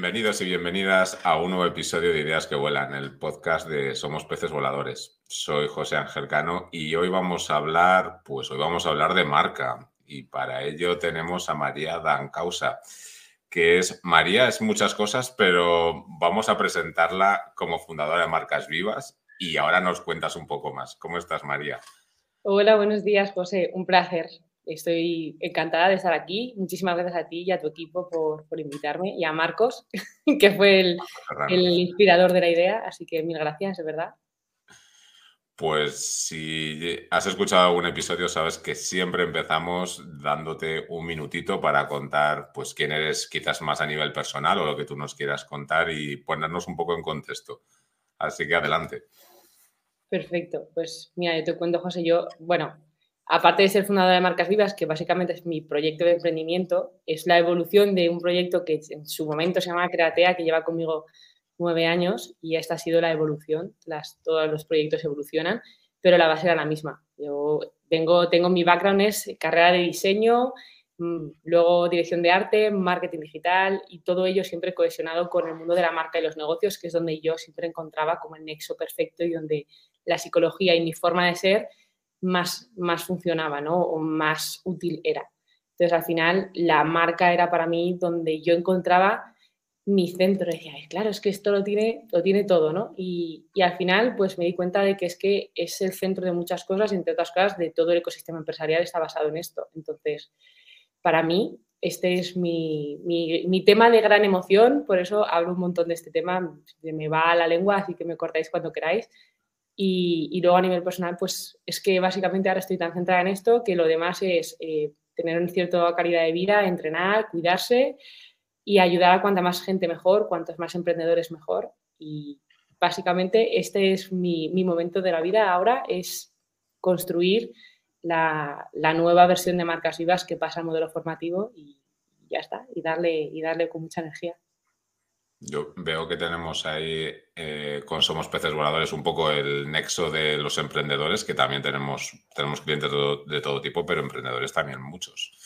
Bienvenidos y bienvenidas a un nuevo episodio de Ideas que Vuelan, el podcast de Somos Peces Voladores. Soy José Ángel Cano y hoy vamos a hablar, pues hoy vamos a hablar de marca y para ello tenemos a María Dancausa, que es María es muchas cosas, pero vamos a presentarla como fundadora de Marcas Vivas y ahora nos cuentas un poco más. ¿Cómo estás, María? Hola, buenos días, José. Un placer. Estoy encantada de estar aquí. Muchísimas gracias a ti y a tu equipo por, invitarme y a Marcos, que fue el, inspirador de la idea. Así que mil gracias, de verdad. Pues si has escuchado algún episodio, sabes que siempre empezamos dándote un minutito para contar pues quién eres quizás más a nivel personal o lo que tú nos quieras contar y ponernos un poco en contexto. Así que adelante. Perfecto. Pues mira, yo te cuento, José, yo, bueno, aparte de ser fundadora de Marcas Vivas, que básicamente es mi proyecto de emprendimiento, es la evolución de un proyecto que en su momento se llama Createa, que lleva conmigo nueve años y esta ha sido la evolución. Las, todos los proyectos evolucionan, pero la base era la misma. Yo tengo, mi background es carrera de diseño, mm, luego dirección de arte, marketing digital y todo ello siempre cohesionado con el mundo de la marca y los negocios, que es donde yo siempre encontraba como el nexo perfecto y donde la psicología y mi forma de ser más, más funcionaba, ¿no? O más útil era. Entonces, al final, la marca era para mí donde yo encontraba mi centro. Decía, claro, es que esto lo tiene, lo tiene todo, ¿no? Y, al final, pues me di cuenta de que es que es el centro de muchas cosas, entre otras cosas, de todo el ecosistema empresarial está basado en esto. Entonces, para mí, este es mi, mi, tema de gran emoción, por eso hablo un montón de este tema, me va a la lengua, así que me cortáis cuando queráis, y, luego a nivel personal, pues es que básicamente ahora estoy tan centrada en esto que lo demás es eh, tener una cierta calidad de vida, entrenar, cuidarse y ayudar a cuanta más gente mejor, cuantos más emprendedores mejor. Y básicamente este es mi, mi momento de la vida ahora, es construir la, la, nueva versión de Marcas Vivas que pasa al modelo formativo y ya está, y darle, y darle con mucha energía. Yo veo que tenemos ahí eh, con Somos Peces Voladores un poco el nexo de los emprendedores, que también tenemos, tenemos clientes de todo, tipo, pero emprendedores también muchos.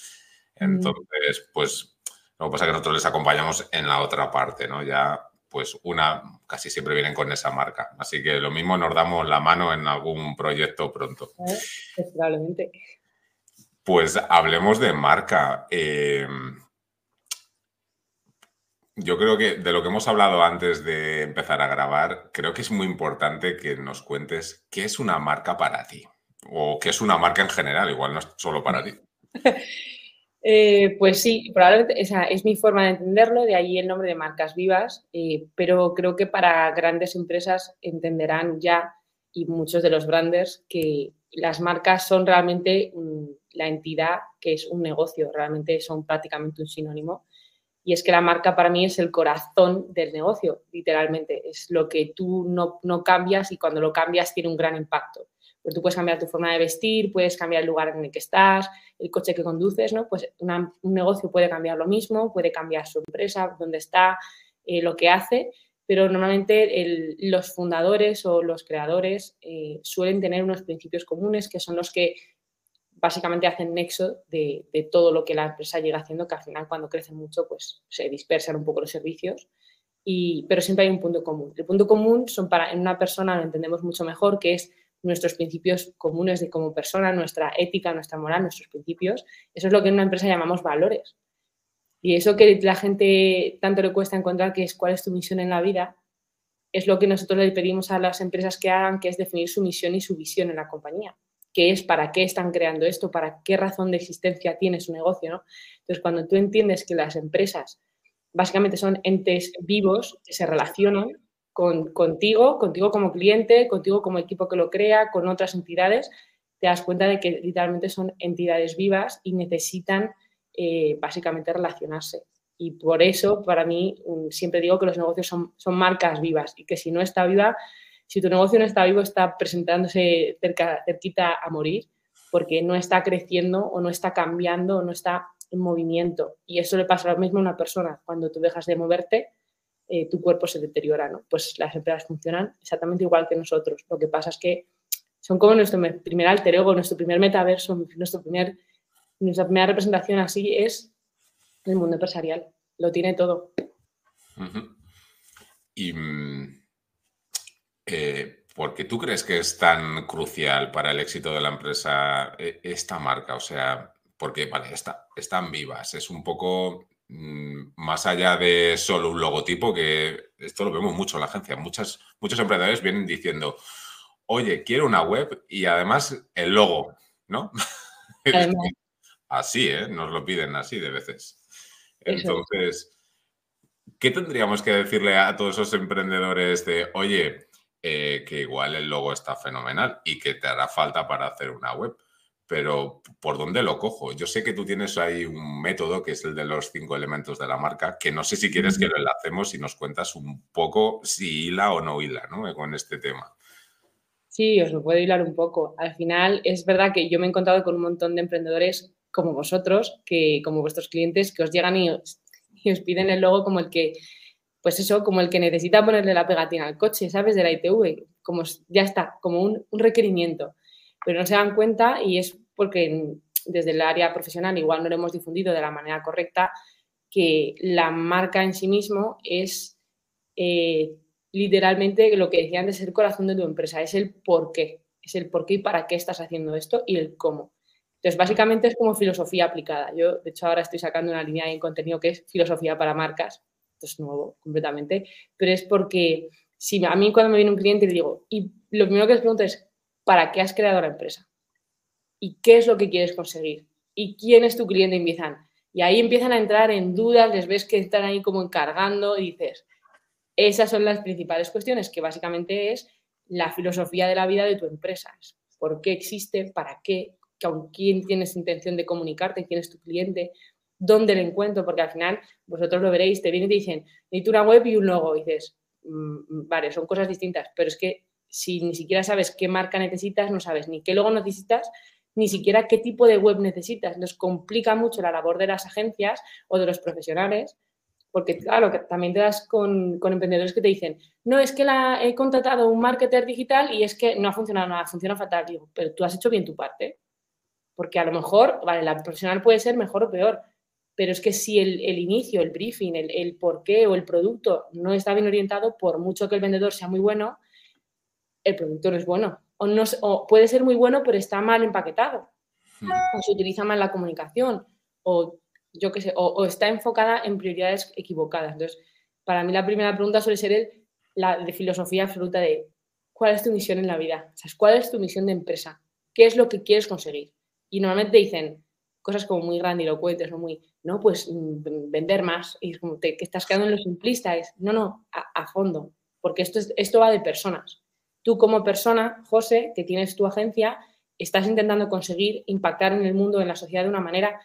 Mm. Entonces, pues lo que pasa es que nosotros les acompañamos en la otra parte, ¿no? Ya, pues una, casi siempre vienen con esa marca. Así que lo mismo nos damos la mano en algún proyecto pronto. Eh, probablemente. Pues hablemos de marca. Eh, yo creo que de lo que hemos hablado antes de empezar a grabar, creo que es muy importante que nos cuentes qué es una marca para ti o qué es una marca en general, igual no es solo para ti. Eh, pues sí, probablemente esa es mi forma de entenderlo, de ahí el nombre de marcas vivas, eh, pero creo que para grandes empresas entenderán ya, y muchos de los branders, que las marcas son realmente la entidad que es un negocio, realmente son prácticamente un sinónimo y es que la marca para mí es el corazón del negocio, literalmente. Es lo que tú no, no cambias y cuando lo cambias tiene un gran impacto. Pues tú puedes cambiar tu forma de vestir, puedes cambiar el lugar en el que estás, el coche que conduces, ¿no? Pues un negocio puede cambiar lo mismo, puede cambiar su empresa, dónde está, eh, lo que hace, pero normalmente los fundadores o los creadores eh, suelen tener unos principios comunes que son los que básicamente hacen nexo de, todo lo que la empresa llega haciendo, que al final cuando crece mucho pues se dispersan un poco los servicios, y, pero siempre hay un punto común. El punto común son para en una persona, lo entendemos mucho mejor, que es nuestros principios comunes de como persona, nuestra ética, nuestra moral, nuestros principios. Eso es lo que en una empresa llamamos valores. Y eso que la gente tanto le cuesta encontrar, que es cuál es tu misión en la vida, es lo que nosotros le pedimos a las empresas que hagan, que es definir su misión y su visión en la compañía qué es, para qué están creando esto, para qué razón de existencia tiene su negocio, ¿no? Entonces, cuando tú entiendes que las empresas básicamente son entes vivos que se relacionan con, contigo, contigo como cliente, contigo como equipo que lo crea, con otras entidades, te das cuenta de que literalmente son entidades vivas y necesitan eh, básicamente relacionarse. Y por eso, para mí, mm, siempre digo que los negocios son, son marcas vivas y que si no está viva, si tu negocio no está vivo, está presentándose cerca, cerquita a morir porque no está creciendo o no está cambiando o no está en movimiento. Y eso le pasa lo mismo a una persona. Cuando tú dejas de moverte, eh, tu cuerpo se deteriora, ¿no? Pues las empresas funcionan exactamente igual que nosotros. Lo que pasa es que son como nuestro primer alter ego, nuestro primer metaverso, nuestro primer, nuestra primera representación así es el mundo empresarial. Lo tiene todo. Y mm, eh, ¿por qué tú crees que es tan crucial para el éxito de la empresa eh, esta marca? O sea, porque vale, está, están vivas, es un poco mm, más allá de solo un logotipo, que esto lo vemos mucho en la agencia. Muchas, muchos emprendedores vienen diciendo, oye, quiero una web y además el logo, ¿no? así, ¿eh? Nos lo piden así de veces. Entonces, ¿qué tendríamos que decirle a todos esos emprendedores de, oye, eh, que igual el logo está fenomenal y que te hará falta para hacer una web? Pero ¿por dónde lo cojo? Yo sé que tú tienes ahí un método que es el de los cinco elementos de la marca, que no sé si quieres que lo enlacemos y nos cuentas un poco si hila o no hila ¿no? con este tema. Sí, os lo puedo hilar un poco. Al final es verdad que yo me he encontrado con un montón de emprendedores como vosotros, que como vuestros clientes, que os llegan y os, piden el logo como el que, pues eso, como el que necesita ponerle la pegatina al coche, ¿sabes? De la ITV, como ya está, como un, requerimiento. Pero no se dan cuenta y es porque desde el área profesional igual no lo hemos difundido de la manera correcta, que la marca en sí mismo es eh, literalmente lo que decían de ser el corazón de tu empresa, es el por qué, es el por qué y para qué estás haciendo esto y el cómo. Entonces, básicamente es como filosofía aplicada. Yo, de hecho, ahora estoy sacando una línea de contenido que es filosofía para marcas. Esto es nuevo completamente, pero es porque si a mí cuando me viene un cliente le digo, y lo primero que les pregunto es, ¿para qué has creado la empresa? ¿Y qué es lo que quieres conseguir? ¿Y quién es tu cliente? Empiezan. Y ahí empiezan a entrar en dudas, les ves que están ahí como encargando y dices, esas son las principales cuestiones, que básicamente es la filosofía de la vida de tu empresa. ¿Por qué existe? ¿Para qué? con quién tienes intención de comunicarte, quién es tu cliente, dónde le encuentro, porque al final vosotros lo veréis, te vienen y te dicen, necesito una web y un logo, dices, mm, vale, son cosas distintas, pero es que si ni siquiera sabes qué marca necesitas, no sabes ni qué logo necesitas, ni siquiera qué tipo de web necesitas. Nos complica mucho la labor de las agencias o de los profesionales, porque claro, que también te das con, con, emprendedores que te dicen, no, es que la, he contratado un marketer digital y es que no ha funcionado nada, funciona fatal. Digo, pero tú has hecho bien tu parte. Porque a lo mejor, vale, la profesional puede ser mejor o peor, pero es que si el, inicio, el briefing, el, el por qué o el producto no está bien orientado, por mucho que el vendedor sea muy bueno, el producto no es bueno. O, no, o puede ser muy bueno, pero está mal empaquetado. Hmm. O se utiliza mal la comunicación. O yo qué sé, o, está enfocada en prioridades equivocadas. Entonces, para mí la primera pregunta suele ser el, la de filosofía absoluta de ¿cuál es tu misión en la vida? O sea, ¿cuál es tu misión de empresa? ¿Qué es lo que quieres conseguir? Y normalmente dicen cosas como muy grandilocuentes o muy, no, pues mm, vender más. Y es como que estás quedando en lo simplista. Es, no, no, a, fondo. Porque esto, es, esto va de personas. Tú como persona, José, que tienes tu agencia, estás intentando conseguir impactar en el mundo, en la sociedad de una manera,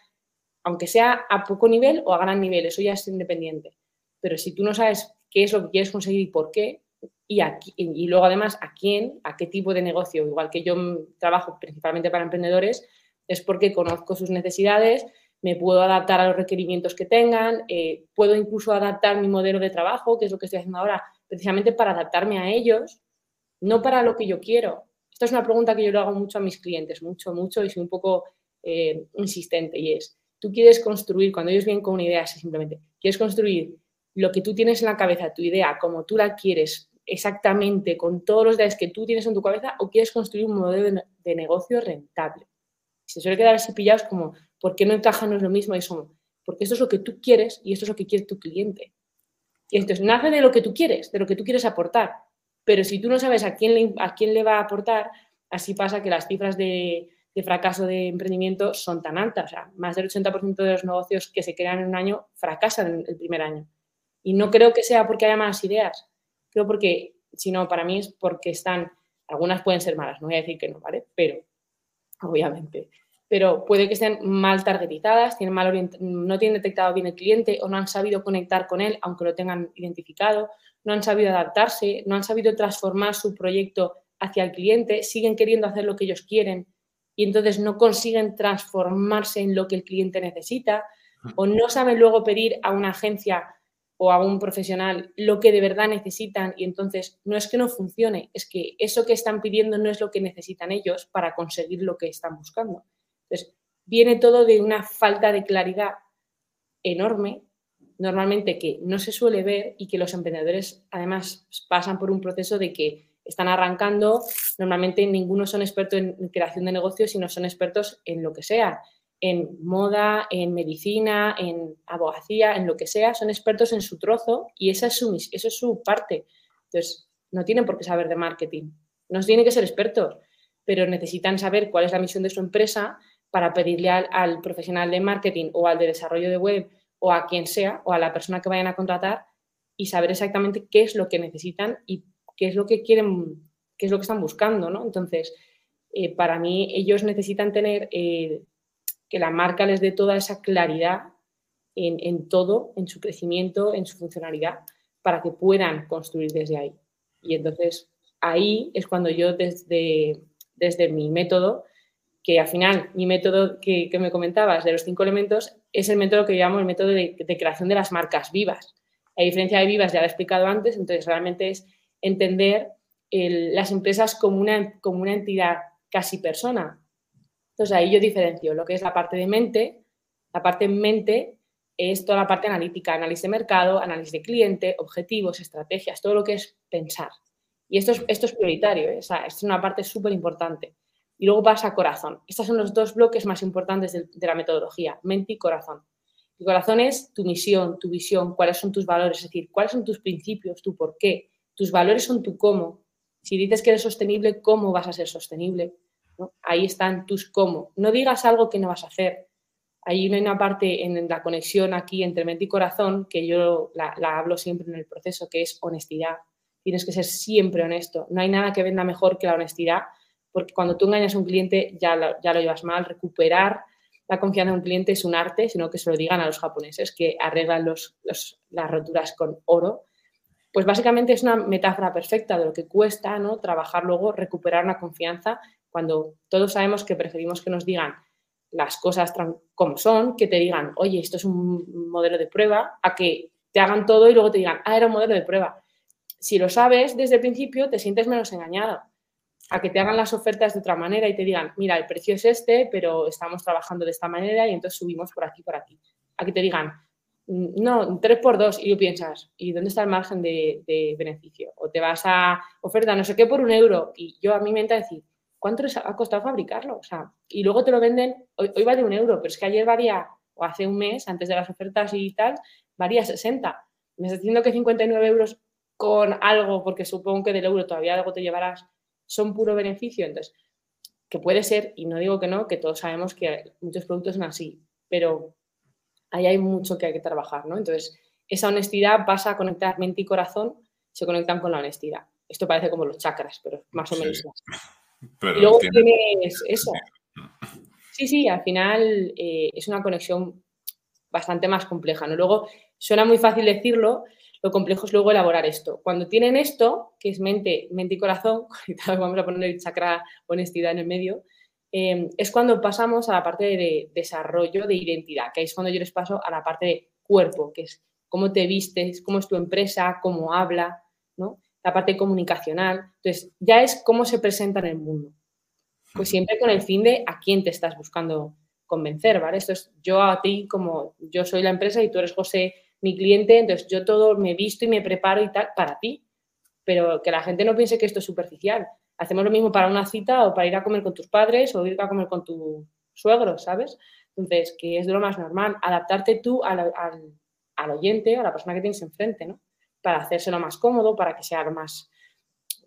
aunque sea a poco nivel o a gran nivel, eso ya es independiente. Pero si tú no sabes qué es lo que quieres conseguir y por qué, y, aquí, y luego además a quién, a qué tipo de negocio, igual que yo trabajo principalmente para emprendedores, es porque conozco sus necesidades, me puedo adaptar a los requerimientos que tengan, eh, puedo incluso adaptar mi modelo de trabajo, que es lo que estoy haciendo ahora, precisamente para adaptarme a ellos, no para lo que yo quiero. Esta es una pregunta que yo le hago mucho a mis clientes, mucho, mucho, y soy un poco eh, insistente, y es, tú quieres construir, cuando ellos vienen con una idea, simplemente, quieres construir lo que tú tienes en la cabeza, tu idea, como tú la quieres, exactamente, con todos los ideas que tú tienes en tu cabeza, o quieres construir un modelo de negocio rentable se suele quedar así pillados como, ¿por qué no encaja? No es lo mismo? Y son, porque esto es lo que tú quieres y esto es lo que quiere tu cliente. Y entonces nace de lo que tú quieres, de lo que tú quieres aportar. Pero si tú no sabes a quién le, a quién le va a aportar, así pasa que las cifras de, fracaso de emprendimiento son tan altas. O sea, más del 80% de los negocios que se crean en un año fracasan el primer año. Y no creo que sea porque haya malas ideas, creo porque, sino para mí es porque están, algunas pueden ser malas, no voy a decir que no, ¿vale? Pero obviamente. Pero puede que estén mal targetizadas, tienen mal no tienen detectado bien el cliente o no han sabido conectar con él, aunque lo tengan identificado, no han sabido adaptarse, no han sabido transformar su proyecto hacia el cliente, siguen queriendo hacer lo que ellos quieren y entonces no consiguen transformarse en lo que el cliente necesita o no saben luego pedir a una agencia o a un profesional lo que de verdad necesitan y entonces no es que no funcione, es que eso que están pidiendo no es lo que necesitan ellos para conseguir lo que están buscando. Entonces, viene todo de una falta de claridad enorme normalmente que no se suele ver y que los emprendedores además pasan por un proceso de que están arrancando, normalmente ninguno son expertos en creación de negocios, sino son expertos en lo que sea, en moda, en medicina, en abogacía, en lo que sea, son expertos en su trozo y esa es su, eso es su parte. Entonces, no tienen por qué saber de marketing, no tienen que ser expertos, pero necesitan saber cuál es la misión de su empresa para pedirle al, profesional de marketing o al de desarrollo de web o a quien sea o a la persona que vayan a contratar y saber exactamente qué es lo que necesitan y qué es lo que quieren, qué es lo que están buscando, ¿no? Entonces, eh, para mí ellos necesitan tener eh, que la marca les dé toda esa claridad en, todo, en su crecimiento, en su funcionalidad, para que puedan construir desde ahí. Y entonces ahí es cuando yo desde, desde mi método que al final mi método que, me comentabas de los cinco elementos es el método que llamo el método de, creación de las marcas vivas. A diferencia de vivas, ya lo he explicado antes, entonces realmente es entender las empresas como una, como una entidad casi persona. Entonces ahí yo diferencio lo que es la parte de mente, la parte mente es toda la parte analítica, análisis de mercado, análisis de cliente, objetivos, estrategias, todo lo que es pensar. Y esto es, esto es prioritario, ¿eh? esto es una parte súper importante. Y luego pasa a corazón. Estos son los dos bloques más importantes de, la metodología, mente y corazón. El corazón es tu misión, tu visión, cuáles son tus valores, es decir, cuáles son tus principios, tu por qué. Tus valores son tu cómo. Si dices que eres sostenible, ¿cómo vas a ser sostenible? Ahí están tus cómo. No digas algo que no vas a hacer. Hay una parte en la conexión aquí entre mente y corazón que yo la, hablo siempre en el proceso, que es honestidad. Tienes que ser siempre honesto. No hay nada que venda mejor que la honestidad porque cuando tú engañas a un cliente ya lo, ya lo llevas mal. Recuperar la confianza de un cliente es un arte, sino que se lo digan a los japoneses que arreglan las roturas con oro. Pues básicamente es una metáfora perfecta de lo que cuesta ¿no? trabajar luego, recuperar una confianza cuando todos sabemos que preferimos que nos digan las cosas como son, que te digan, oye, esto es un modelo de prueba, a que te hagan todo y luego te digan, ah, era un modelo de prueba. Si lo sabes desde el principio, te sientes menos engañado a que te hagan las ofertas de otra manera y te digan, mira, el precio es este, pero estamos trabajando de esta manera y entonces subimos por aquí, por aquí. A que te digan, mm, no, 3 por 2 y tú piensas, ¿y dónde está el margen de, beneficio? O te vas a oferta no sé qué por un euro y yo a mí me entra decir, ¿cuánto les ha costado fabricarlo? O sea, y luego te lo venden, hoy, hoy vale un euro, pero es que ayer valía, o hace un mes, antes de las ofertas y tal, valía 60. Me estás diciendo que 59 euros con algo, porque supongo que del euro todavía algo te llevarás son puro beneficio. Entonces, que puede ser, y no digo que no, que todos sabemos que muchos productos son así, pero ahí hay mucho que hay que trabajar, ¿no? Entonces, esa honestidad pasa a conectar mente y corazón, se conectan con la honestidad. Esto parece como los chakras, pero más o menos. Y luego tienes eso. Sí, sí, al final eh, es una conexión bastante más compleja, ¿no? Luego, suena muy fácil decirlo, lo complejo es luego elaborar esto. Cuando tienen esto, que es mente, mente y corazón, vamos a poner el chakra honestidad en el medio, em, es cuando pasamos a la parte de desarrollo de identidad, que es cuando yo les paso a la parte de cuerpo, que es cómo te vistes, cómo es tu empresa, cómo habla, ¿no? La parte comunicacional. Entonces, ya es cómo se presenta en el mundo. Pues siempre con el fin de a quién te estás buscando convencer, ¿vale? Esto es yo a ti como yo soy la empresa y tú eres José mi cliente, entonces yo todo me visto y me preparo y tal para ti. Pero que la gente no piense que esto es superficial. Hacemos lo mismo para una cita o para ir a comer con tus padres o ir a comer con tu suegro, ¿sabes? Entonces, que es de lo más normal, adaptarte tú al, al, oyente, a la persona que tienes enfrente, ¿no? Para hacérselo más cómodo, para que sea más,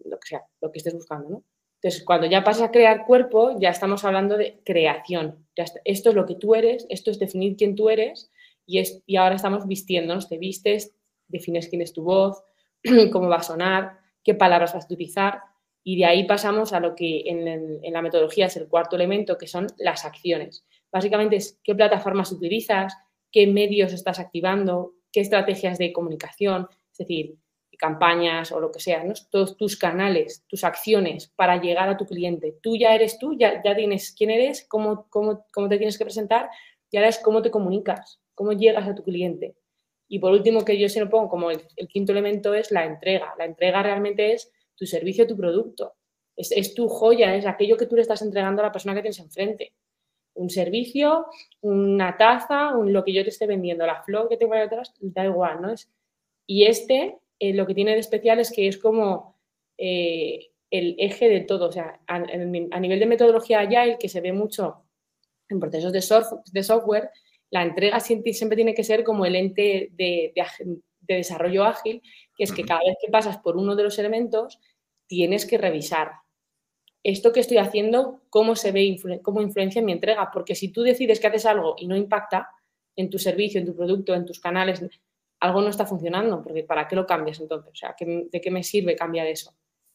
lo que lo que estés buscando, ¿no? Entonces, cuando ya pasas a crear cuerpo, ya estamos hablando de creación. esto es lo que tú eres, esto es definir quién tú eres y, ahora estamos vistiéndonos, te vistes, defines quién es tu voz, cómo va a sonar, qué palabras vas a utilizar y de ahí pasamos a lo que en, la metodología es el cuarto elemento, que son las acciones. Básicamente es qué plataformas utilizas, qué medios estás activando, qué estrategias de comunicación, decir, campañas o lo que sea, todos tus canales, tus acciones para llegar a tu cliente. Tú ya eres tú, ya, ya tienes quién eres, cómo, cómo, cómo te tienes que presentar y ahora es cómo te comunicas cómo llegas a tu cliente. Y por último, que yo se lo pongo como el, quinto elemento es la entrega. La entrega realmente es tu servicio, tu producto. Es, tu joya, es aquello que tú le estás entregando a la persona que tienes enfrente. un servicio, una taza, un, lo que yo te esté vendiendo, la flor que tengo detrás, da igual, ¿no? Es, y este, eh, lo que tiene de especial es que es como eh, el eje de todo, o sea, a, nivel de metodología Agile, que se ve mucho en procesos de, de software, la entrega siempre, tiene que ser como el ente de, desarrollo ágil, que es que cada vez que pasas por uno de los elementos, tienes que revisar esto que estoy haciendo, cómo se ve, cómo influencia en mi entrega. Porque si tú decides que haces algo y no impacta en tu servicio, en tu producto, en tus canales, algo no está funcionando, porque ¿para qué lo cambias entonces? O sea, ¿de qué me sirve cambiar eso?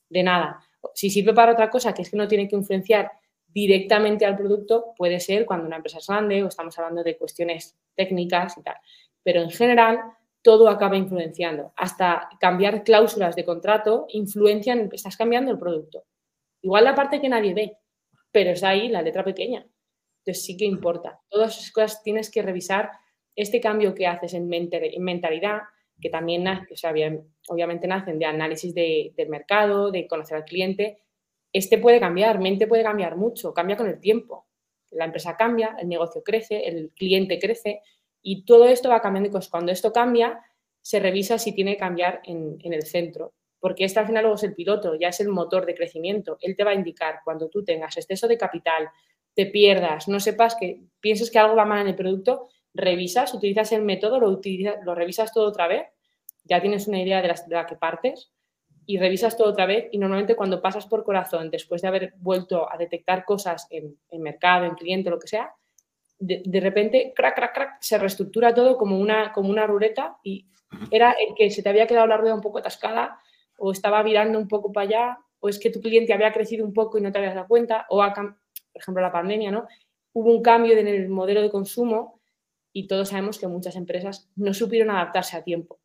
De nada. Si sirve para otra cosa, que es que no tiene que influenciar directamente al producto, puede ser cuando una empresa es grande o estamos hablando de cuestiones técnicas y tal. Pero en general, todo acaba influenciando. Hasta cambiar cláusulas de contrato influencian, estás cambiando el producto. Igual la parte que nadie ve, pero es ahí la letra pequeña. Entonces sí que importa. Todas esas cosas tienes que revisar. Este cambio que haces en, mentalidad, que también obviamente nacen de análisis del mercado, de conocer al cliente, este puede cambiar, mente puede cambiar mucho, cambia con el tiempo. La empresa cambia, el negocio crece, el cliente crece y todo esto va cambiando. Y cuando esto cambia, se revisa si tiene que cambiar en el centro porque este al final luego es el piloto, ya es el motor de crecimiento. Él te va a indicar cuando tú tengas exceso de capital, te pierdas, no sepas que pienses que algo va mal en el producto, revisas, utilizas el método, lo, lo revisas todo otra vez, ya tienes una idea de la, que partes y revisas todo otra vez y normalmente cuando pasas por corazón, después de haber vuelto a detectar cosas en, mercado, en cliente, lo que sea, de, repente, crack, crack, crack, se reestructura todo como una, como una ruleta y era el que se te había quedado la rueda un poco atascada o estaba virando un poco para allá, o es que tu cliente había crecido un poco y no te habías dado cuenta, o, por ejemplo, la pandemia, ¿no? Hubo un cambio en el modelo de consumo y todos sabemos que muchas empresas no supieron adaptarse a tiempo,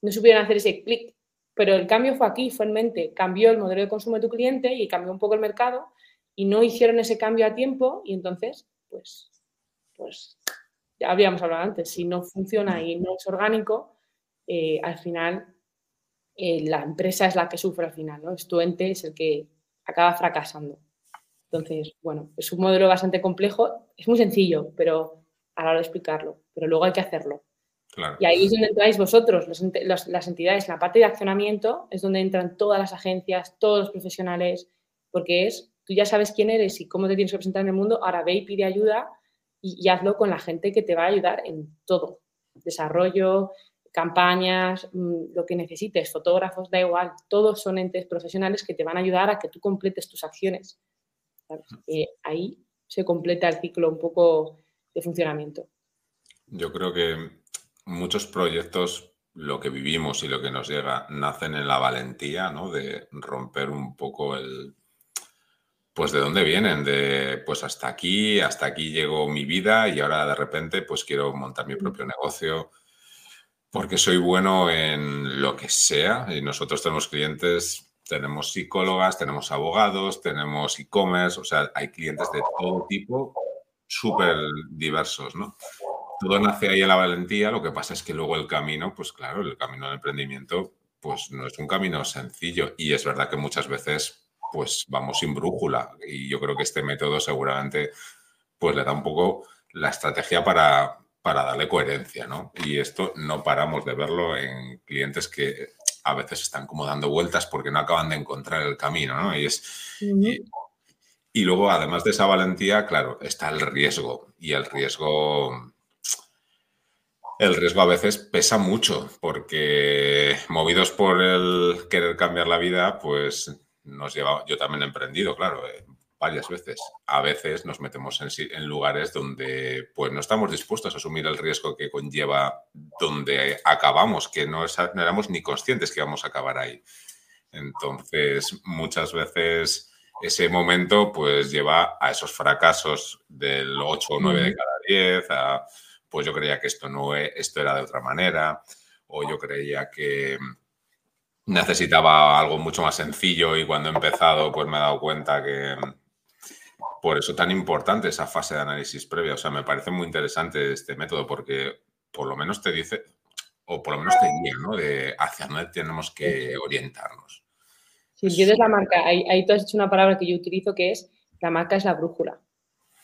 no supieron hacer ese clic, pero el cambio fue aquí, fue en mente, cambió el modelo de consumo de tu cliente y cambió un poco el mercado y no hicieron ese cambio a tiempo y entonces, pues, pues ya habíamos hablado antes, si no funciona y no es orgánico, eh, al final eh, la empresa es la que sufre al final, ¿no? Es tu ente, es el que acaba fracasando. Entonces, bueno, es un modelo bastante complejo, es muy sencillo, pero a la hora de explicarlo, pero luego hay que hacerlo. Y ahí es donde entráis vosotros, las entidades, la parte de accionamiento es donde entran todas las agencias, todos los profesionales, porque es, tú ya sabes quién eres y cómo te tienes que presentar en el mundo, ahora ve y pide ayuda y, y hazlo con la gente que te va a ayudar en todo, desarrollo, campañas, mm, lo que necesites, fotógrafos, da igual, todos son entes profesionales que te van a ayudar a que tú completes tus acciones. Eh, ahí se completa el ciclo un poco de funcionamiento. Yo creo que muchos proyectos, lo que vivimos y lo que nos llega, nacen en la valentía, ¿no? De romper un poco el, pues de dónde vienen, de pues hasta aquí, hasta aquí llegó mi vida y ahora de repente pues quiero montar mi propio negocio, porque soy bueno en lo que sea y nosotros tenemos clientes, tenemos psicólogas, tenemos abogados, tenemos e-commerce, o sea, hay clientes de todo tipo, súper diversos, ¿no? Todo nace ahí en la valentía, lo que pasa es que luego el camino, pues claro, el camino del emprendimiento, pues no es un camino sencillo y es verdad que muchas veces pues vamos sin brújula y yo creo que este método seguramente pues le da un poco la estrategia para, para darle coherencia, ¿no? Y esto no paramos de verlo en clientes que a veces están como dando vueltas porque no acaban de encontrar el camino, ¿no? Y, es, luego, además de esa valentía, claro, está el riesgo. Y el riesgo, el riesgo a veces pesa mucho porque movidos por el querer cambiar la vida, pues nos lleva, yo también he emprendido, claro, eh, varias veces. A veces nos metemos en, lugares donde pues, no estamos dispuestos a asumir el riesgo que conlleva donde acabamos, que no, éramos ni conscientes que íbamos a acabar ahí. Entonces, muchas veces ese momento pues lleva a esos fracasos del 8 o 9 de cada 10, a, pues yo creía que esto, no, e, esto era de otra manera, o yo creía que necesitaba algo mucho más sencillo y cuando he empezado pues me he dado cuenta que, por eso tan importante esa fase de análisis previa. O sea, me parece muy interesante este método porque por lo menos te dice, o por lo menos te guía, ¿no? De hacia dónde tenemos que orientarnos. Si entiendes la marca, ahí, tú has hecho una palabra que yo utilizo que es, la marca es la brújula.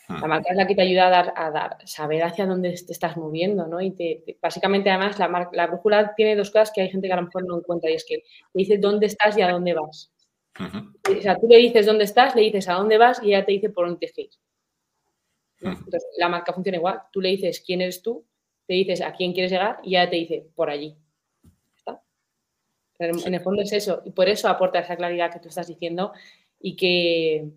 La marca es la que te ayuda a dar, a dar saber hacia dónde te estás moviendo, ¿no? Y te, básicamente, además, la, la, brújula tiene dos cosas que hay gente que a lo mejor no encuentra y es que te dice dónde estás y a dónde vas. O sea, tú le dices dónde estás, le dices a dónde vas y ella te dice por dónde te ir. Entonces, la marca funciona igual. Tú le dices quién eres tú, te dices a quién quieres llegar y ella te dice por allí. En el fondo es eso. Y por eso aporta esa claridad que tú estás diciendo y que,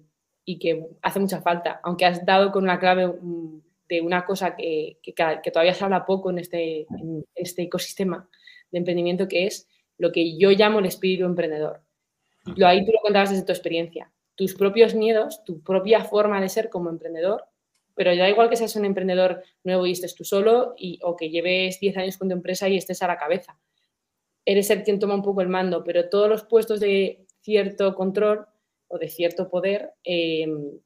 y que hace mucha falta. Aunque has dado con una clave mm, de una cosa que, que, todavía se habla poco en este, en este ecosistema de emprendimiento, que es lo que yo llamo el espíritu emprendedor. Lo, ahí tú lo contabas desde tu experiencia. Tus propios miedos, tu propia forma de ser como emprendedor, pero ya igual que seas un emprendedor nuevo y estés tú solo y, o que lleves 10 años con tu empresa y estés a la cabeza. Eres el quien toma un poco el mando, pero todos los puestos de cierto control o de cierto poder em,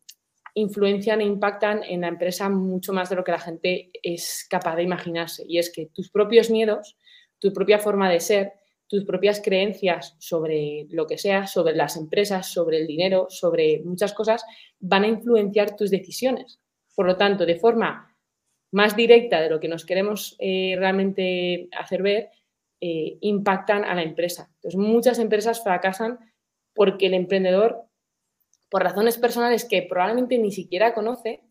influencian e impactan en la empresa mucho más de lo que la gente es capaz de imaginarse. Y es que tus propios miedos, tu propia forma de ser, tus propias creencias sobre lo que sea, sobre las empresas, sobre el dinero, sobre muchas cosas, van a influenciar tus decisiones. Por lo tanto, de forma más directa de lo que nos queremos eh, realmente hacer ver, eh, impactan a la empresa. Entonces, muchas empresas fracasan porque el emprendedor, por razones personales que probablemente ni siquiera conoce,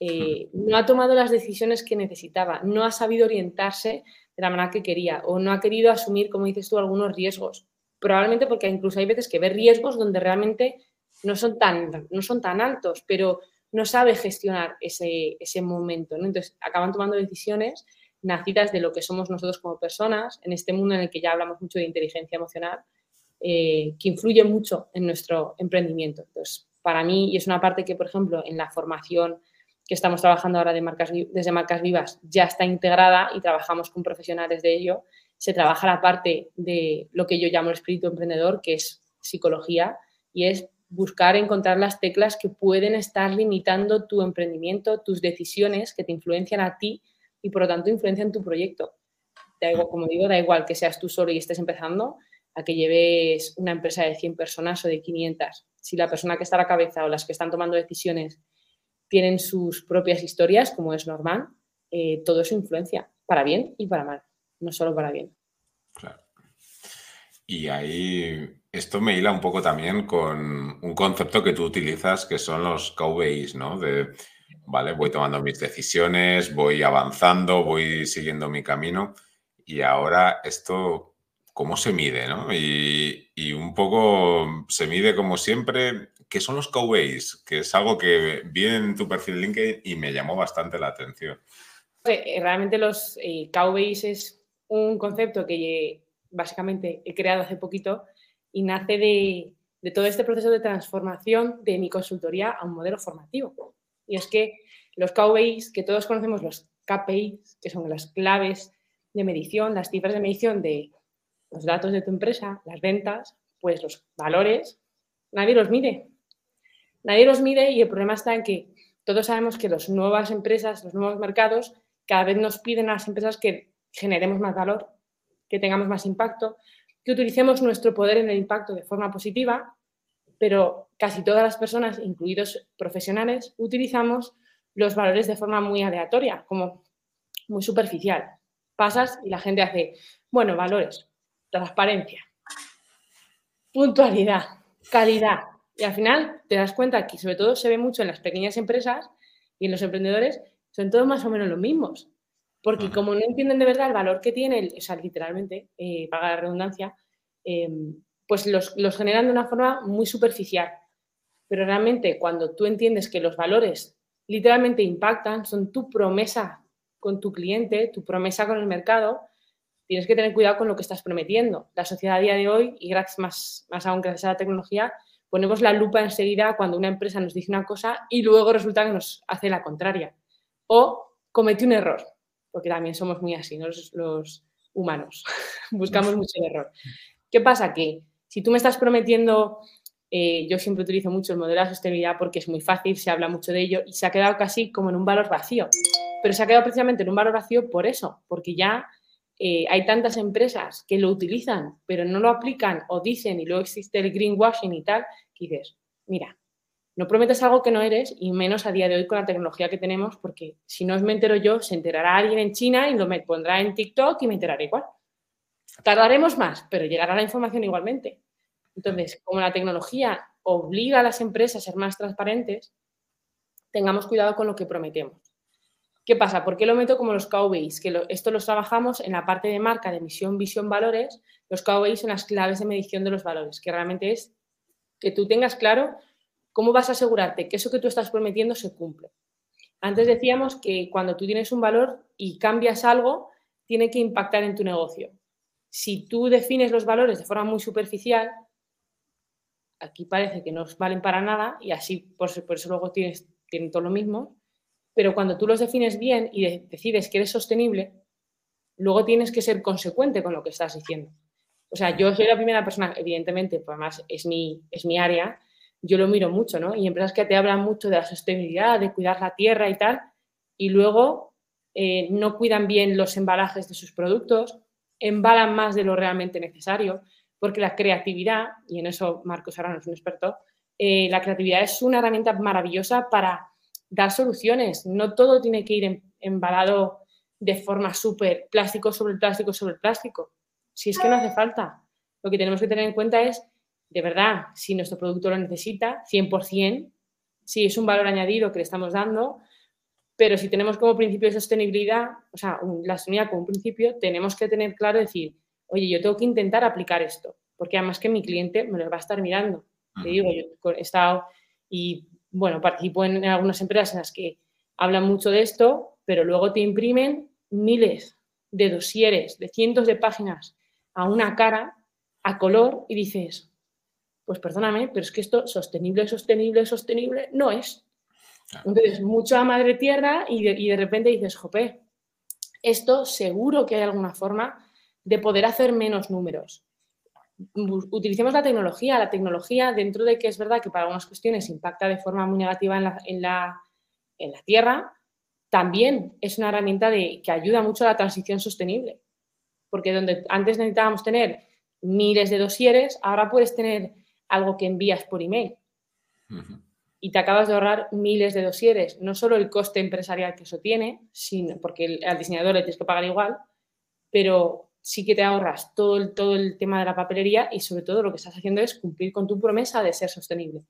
eh, no ha tomado las decisiones que necesitaba, no ha sabido orientarse de la manera que quería o no ha querido asumir, como dices tú, algunos riesgos. Probablemente porque incluso hay veces que ve riesgos donde realmente no son tan, no son tan altos, pero no sabe gestionar ese, ese momento. ¿no? Entonces, acaban tomando decisiones nacidas de lo que somos nosotros como personas, en este mundo en el que ya hablamos mucho de inteligencia emocional, eh, que influye mucho en nuestro emprendimiento. Entonces, para mí, y es una parte que, por ejemplo, en la formación que estamos trabajando ahora de marcas, desde Marcas Vivas ya está integrada y trabajamos con profesionales de ello. Se trabaja la parte de lo que yo llamo el espíritu emprendedor, que es psicología, y es buscar encontrar las teclas que pueden estar limitando tu emprendimiento, tus decisiones que te influencian a ti y por lo tanto influencian tu proyecto. como digo, da igual que seas tú solo y estés empezando a que lleves una empresa de 100 personas o de 500. Si la persona que está a la cabeza o las que están tomando decisiones tienen sus propias historias, como es normal, eh, todo eso influencia, para bien y para mal, no solo para bien. Claro. Y ahí esto me hila un poco también con un concepto que tú utilizas, que son los cowboys, ¿no? De, vale, voy tomando mis decisiones, voy avanzando, voy siguiendo mi camino. Y ahora esto, ¿cómo se mide, no? Y, y un poco se mide como siempre ¿qué son los cowboys? Que es algo que vi en tu perfil LinkedIn y me llamó bastante la atención. Eh, realmente los eh, cowboys es un concepto que básicamente he creado hace poquito y nace de, todo este proceso de transformación de mi consultoría a un modelo formativo. Y es que los cowboys, que todos conocemos los KPIs, que son las claves de medición, las cifras de medición de los datos de tu empresa, las ventas, pues los valores, nadie los mide. Nadie los mide y el problema está en que todos sabemos que las nuevas empresas, los nuevos mercados, cada vez nos piden a las empresas que generemos más valor, que tengamos más impacto, que utilicemos nuestro poder en el impacto de forma positiva, pero casi todas las personas, incluidos profesionales, utilizamos los valores de forma muy aleatoria, como muy superficial. Pasas y la gente hace, bueno, valores, transparencia, puntualidad, calidad, y al final te das cuenta que sobre todo se ve mucho en las pequeñas empresas y en los emprendedores, son todos más o menos los mismos. Porque como no entienden de verdad el valor que tiene, o sea, literalmente, eh, paga la redundancia, eh, pues los, los generan de una forma muy superficial. Pero realmente cuando tú entiendes que los valores literalmente impactan, son tu promesa con tu cliente, tu promesa con el mercado, tienes que tener cuidado con lo que estás prometiendo. La sociedad a día de hoy, y gracias más, más aún gracias a la tecnología, ponemos la lupa enseguida cuando una empresa nos dice una cosa y luego resulta que nos hace la contraria. O comete un error, porque también somos muy así, los, humanos. Buscamos mucho el error. ¿Qué pasa? Que si tú me estás prometiendo, eh, yo siempre utilizo mucho el modelo de sostenibilidad porque es muy fácil, se habla mucho de ello y se ha quedado casi como en un valor vacío. Pero se ha quedado precisamente en un valor vacío por eso, porque ya eh, hay tantas empresas que lo utilizan, pero no lo aplican o dicen, y luego existe el greenwashing y tal, que dices, mira, No prometes algo que no eres y menos a día de hoy con la tecnología que tenemos, porque si no me entero yo, se enterará alguien en China y lo me pondrá en TikTok y me enteraré igual. Tardaremos más, pero llegará la información igualmente. Entonces, como la tecnología obliga a las empresas a ser más transparentes, tengamos cuidado con lo que prometemos. ¿Qué pasa? ¿Por qué lo meto como los cowboys? Que esto los trabajamos en la parte de marca de misión, visión, valores. Los cowboys son las claves de medición de los valores, que realmente es que tú tengas claro cómo vas a asegurarte que eso que tú estás prometiendo se cumple. Antes decíamos que cuando tú tienes un valor y cambias algo, tiene que impactar en tu negocio. Si tú defines los valores de forma muy superficial, aquí parece que no valen para nada y así por, eso luego tienes, tienen todo lo mismo pero cuando tú los defines bien y decides que eres sostenible, luego tienes que ser consecuente con lo que estás diciendo. O sea, yo soy la primera persona, evidentemente, pues además es mi, es mi área, yo lo miro mucho, ¿no? Y empresas que te hablan mucho de la sostenibilidad, de cuidar la tierra y tal, y luego eh, no cuidan bien los embalajes de sus productos, embalan más de lo realmente necesario, porque la creatividad, y en eso Marcos Arano es un experto, eh, la creatividad es una herramienta maravillosa para dar soluciones. No todo tiene que ir embalado de forma súper plástico sobre plástico sobre plástico. Si es que no hace falta. Lo que tenemos que tener en cuenta es, de verdad, si nuestro producto lo necesita, 100%, si es un valor añadido que le estamos dando, pero si tenemos como principio de sostenibilidad, o sea, la sostenibilidad como un principio, tenemos que tener claro decir, oye, yo tengo que intentar aplicar esto, porque además que mi cliente me lo va a estar mirando. Te digo, yo he estado y bueno, participo en, algunas empresas en las que hablan mucho de esto, pero luego te imprimen miles de dosieres, de cientos de páginas a una cara, a color, y dices, pues perdóname, pero es que esto sostenible, sostenible, sostenible no es. Entonces, mucha madre tierra y de, y de repente dices, jope, esto seguro que hay alguna forma de poder hacer menos números utilicemos la tecnología. La tecnología, dentro de que es verdad que para algunas cuestiones impacta de forma muy negativa en la, tierra, también es una herramienta de, que ayuda mucho a la transición sostenible. Porque donde antes necesitábamos tener miles de dosieres, ahora puedes tener algo que envías por email. Y te acabas de ahorrar miles de dosieres. No solo el coste empresarial que eso tiene, sino porque al diseñador le tienes que pagar igual, pero sí que te ahorras todo el, todo el tema de la papelería y sobre todo lo que estás haciendo es cumplir con tu promesa de ser sostenible.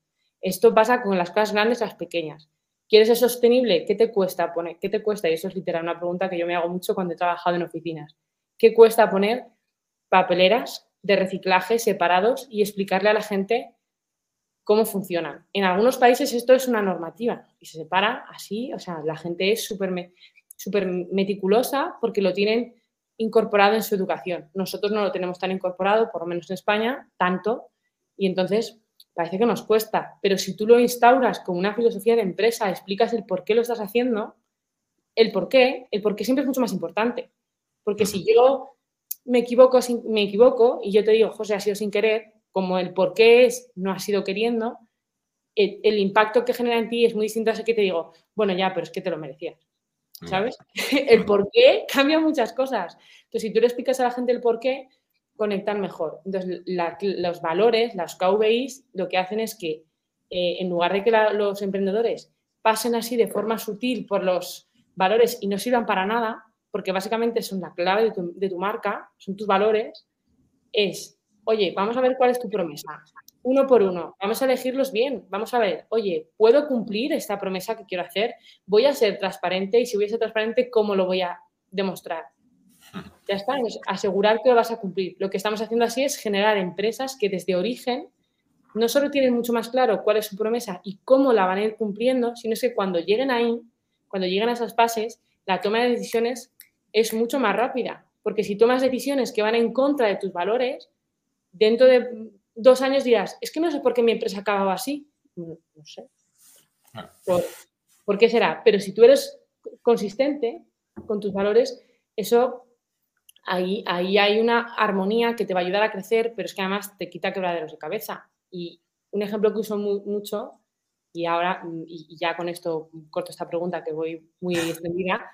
Esto pasa con las cosas grandes y las pequeñas. ¿Quieres ser sostenible? ¿Qué te cuesta poner? ¿Qué te cuesta? Y eso es literal una pregunta que yo me hago mucho cuando he trabajado en oficinas. ¿Qué cuesta poner papeleras de reciclaje separados y explicarle a la gente cómo funcionan? En algunos países esto es una normativa y se separa así, o sea, la gente es súper súper meticulosa porque lo tienen incorporado en su educación. Nosotros no lo tenemos tan incorporado, por lo menos en España, tanto, y entonces parece que nos cuesta. Pero si tú lo instauras como una filosofía de empresa, explicas el por qué lo estás haciendo, el por qué, el por qué siempre es mucho más importante. Porque si yo me equivoco, me equivoco y yo te digo, José, ha sido sin querer, como el por qué es, no ha sido queriendo, el, el impacto que genera en ti es muy distinto a ese que te digo, bueno, ya, pero es que te lo merecías. ¿Sabes? el por qué cambia muchas cosas. Entonces, si tú le explicas a la gente el por qué, conectan mejor. Entonces, los valores, las KVIs, lo que hacen es que eh, en lugar de que los emprendedores pasen así de forma sutil por los valores y no sirvan para nada, porque básicamente son la clave de tu, de tu marca, son tus valores, es, oye, vamos a ver cuál es tu promesa uno por uno. Vamos a elegirlos bien. Vamos a ver, oye, ¿puedo cumplir esta promesa que quiero hacer? Voy a ser transparente y si voy a ser transparente, ¿cómo lo voy a demostrar? Ya está, asegurar que lo vas a cumplir. Lo que estamos haciendo así es generar empresas que desde origen no solo tienen mucho más claro cuál es su promesa y cómo la van a ir cumpliendo, sino que cuando lleguen ahí, cuando lleguen a esas fases, la toma de decisiones es mucho más rápida. Porque si tomas decisiones que van en contra de tus valores, dentro de dos años dirás, es que no sé por qué mi empresa acababa así. No, sé. Por, qué será? Pero si tú eres consistente con tus valores, eso ahí, ahí hay una armonía que te va a ayudar a crecer, pero es que además te quita quebraderos de cabeza. Y un ejemplo que uso mucho, y ahora, y ya con esto corto esta pregunta que voy muy extendida,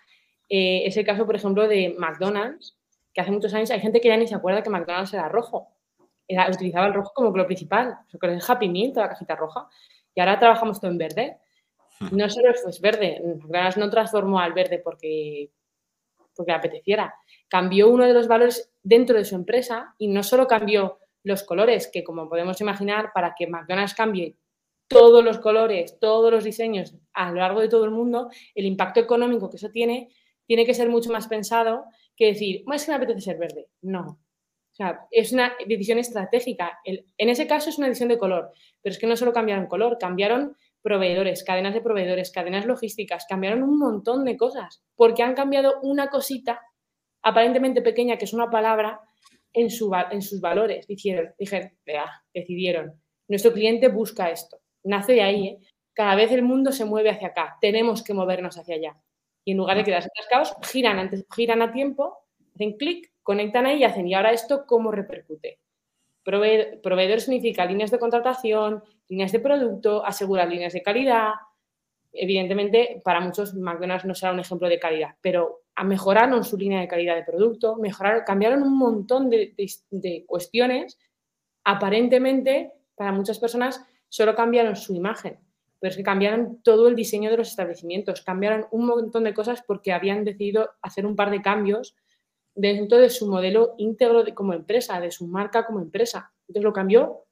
eh, es el caso, por ejemplo, de McDonald's, que hace muchos años hay gente que ya ni se acuerda que McDonald's era rojo utilizaba el rojo como color principal, con el Happy Meal, toda la cajita roja. y ahora trabajamos todo en verde. No solo es verde, McDonald's no transformó al verde porque, porque apeteciera, cambió uno de los valores dentro de su empresa y no solo cambió los colores, que como podemos imaginar, para que McDonald's cambie todos los colores, todos los diseños a lo largo de todo el mundo, el impacto económico que eso tiene, tiene que ser mucho más pensado que decir, es que me apetece ser verde. No. O sea, es una decisión estratégica. en ese caso es una decisión de color, pero es que no solo cambiaron color, cambiaron proveedores, cadenas de proveedores, cadenas logísticas, cambiaron un montón de cosas, porque han cambiado una cosita aparentemente pequeña, que es una palabra, en, su, en sus valores. Dijeron, dijeron, decidieron, nuestro cliente busca esto. Nace de ahí, ¿eh? Cada vez el mundo se mueve hacia acá, tenemos que movernos hacia allá. Y en lugar de quedarse atascados, giran, antes, giran a tiempo, hacen clic, conectan ahí y hacen, ¿y ahora esto cómo repercute? proveedor significa líneas de contratación, líneas de producto, asegurar líneas de calidad. Evidentemente, para muchos McDonald's no será un ejemplo de calidad, pero mejoraron su línea de calidad de producto, mejoraron, cambiaron un montón de, de cuestiones. Aparentemente, para muchas personas, solo cambiaron su imagen, pero es que cambiaron todo el diseño de los establecimientos, cambiaron un montón de cosas porque habían decidido hacer un par de cambios dentro de su modelo íntegro de, como empresa, de su marca como empresa. Entonces lo cambió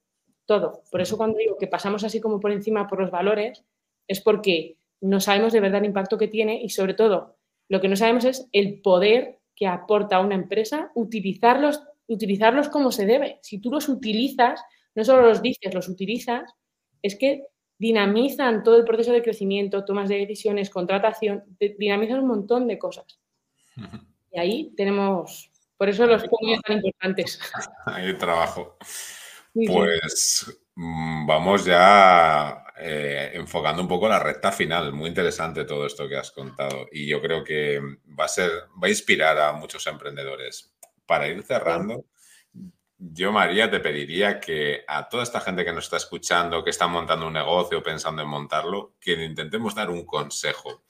todo. Por eso cuando digo que pasamos así como por encima por los valores, es porque no sabemos de verdad el impacto que tiene y sobre todo lo que no sabemos es el poder que aporta a una empresa utilizarlos, utilizarlos como se debe. Si tú los utilizas, no solo los dices, los utilizas, es que dinamizan todo el proceso de crecimiento, tomas de decisiones, contratación, dinamizan un montón de cosas. Y ahí tenemos, por eso los puntos tan importantes. Hay trabajo. Pues mm, vamos ya eh, enfocando un poco la recta final. Muy interesante todo esto que has contado. Y yo creo que va a ser, va a inspirar a muchos emprendedores. Para ir cerrando, yo, María, te pediría que a toda esta gente que nos está escuchando, que está montando un negocio, pensando en montarlo, que intentemos dar un consejo.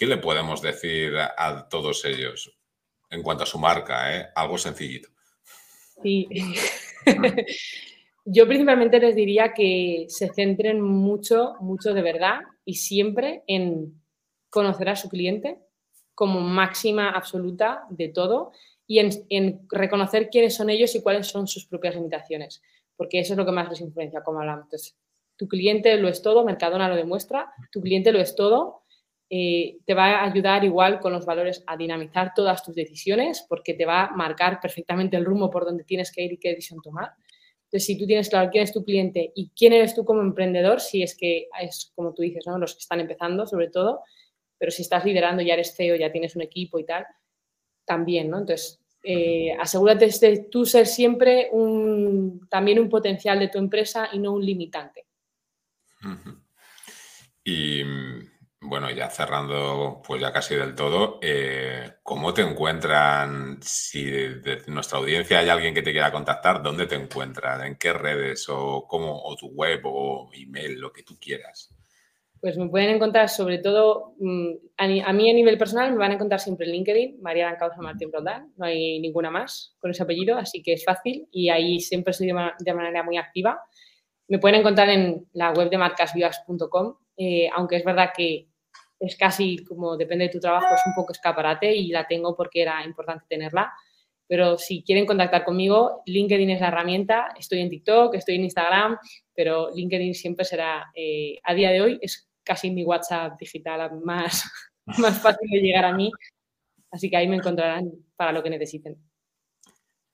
¿Qué le podemos decir a todos ellos en cuanto a su marca? Eh? Algo sencillito. Yo principalmente les diría que se centren mucho, mucho de verdad y siempre en conocer a su cliente como máxima absoluta de todo y en, reconocer quiénes son ellos y cuáles son sus propias limitaciones, porque eso es lo que más les influencia, como hablamos. Entonces, tu cliente lo es todo, Mercadona lo demuestra, tu cliente lo es todo eh, te va a ayudar igual con los valores a dinamizar todas tus decisiones porque te va a marcar perfectamente el rumbo por donde tienes que ir y qué decisión tomar. Entonces, si tú tienes claro quién es tu cliente y quién eres tú como emprendedor, si es que es como tú dices, ¿no? los que están empezando sobre todo, pero si estás liderando, ya eres CEO, ya tienes un equipo y tal, también, ¿no? Entonces, eh, asegúrate de tú ser siempre un, también un potencial de tu empresa y no un limitante. Y bueno, ya cerrando pues ya casi del todo, eh, ¿cómo te encuentran? Si de, nuestra audiencia hay alguien que te quiera contactar, ¿dónde te encuentran? ¿En qué redes? ¿O, cómo, o tu web o email, lo que tú quieras? Pues me pueden encontrar sobre todo, mm, a, mí a nivel personal me van a encontrar siempre en LinkedIn, María Causa Martín Roldán, no hay ninguna más con ese apellido, así que es fácil y ahí siempre estoy de, manera muy activa. Me pueden encontrar en la web de marcasvivas.com, eh, aunque es verdad que es casi como depende de tu trabajo, es un poco escaparate y la tengo porque era importante tenerla. Pero si quieren contactar conmigo, LinkedIn es la herramienta. Estoy en TikTok, estoy en Instagram, pero LinkedIn siempre será, eh, a día de hoy, es casi mi WhatsApp digital más, más fácil de llegar a mí. Así que ahí me encontrarán para lo que necesiten.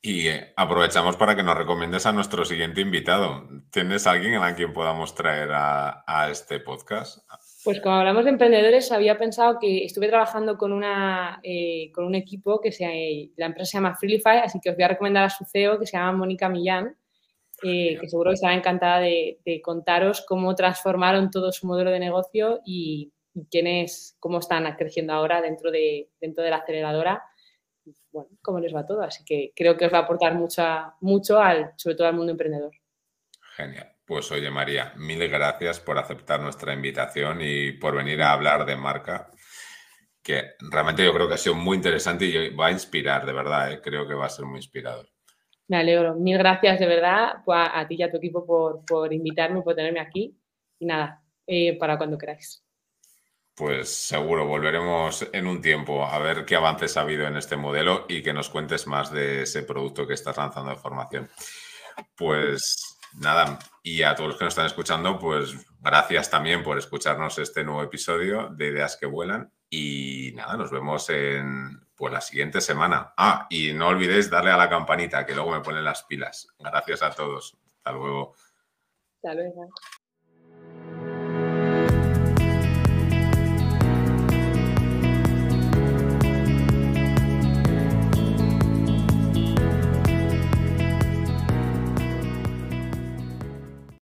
Y eh, aprovechamos para que nos recomiendes a nuestro siguiente invitado. ¿Tienes alguien a quien podamos traer a, a este podcast? Pues como hablamos de emprendedores, había pensado que estuve trabajando con, una, eh, con un equipo que se, la empresa se llama Freelify, así que os voy a recomendar a su CEO que se llama Mónica Millán, eh, que seguro que estará encantada de, contaros cómo transformaron todo su modelo de negocio y, quiénes, cómo están creciendo ahora dentro de, dentro de la aceleradora. Bueno, cómo les va todo. Así que creo que os va a aportar mucha, mucho, al, sobre todo al mundo emprendedor. Genial. Pues oye María, mil gracias por aceptar nuestra invitación y por venir a hablar de marca, que realmente yo creo que ha sido muy interesante y va a inspirar, de verdad, ¿eh? creo que va a ser muy inspirador. Me alegro, mil gracias de verdad a, ti y a tu equipo por, por invitarme, por tenerme aquí y nada, eh, para cuando queráis. Pues seguro, volveremos en un tiempo a ver qué avances ha habido en este modelo y que nos cuentes más de ese producto que estás lanzando de formación. Pues nada, y a todos los que nos están escuchando, pues gracias también por escucharnos este nuevo episodio de Ideas que Vuelan. Y nada, nos vemos en pues, la siguiente semana. Ah, y no olvidéis darle a la campanita, que luego me ponen las pilas. Gracias a todos. Hasta luego. Hasta luego.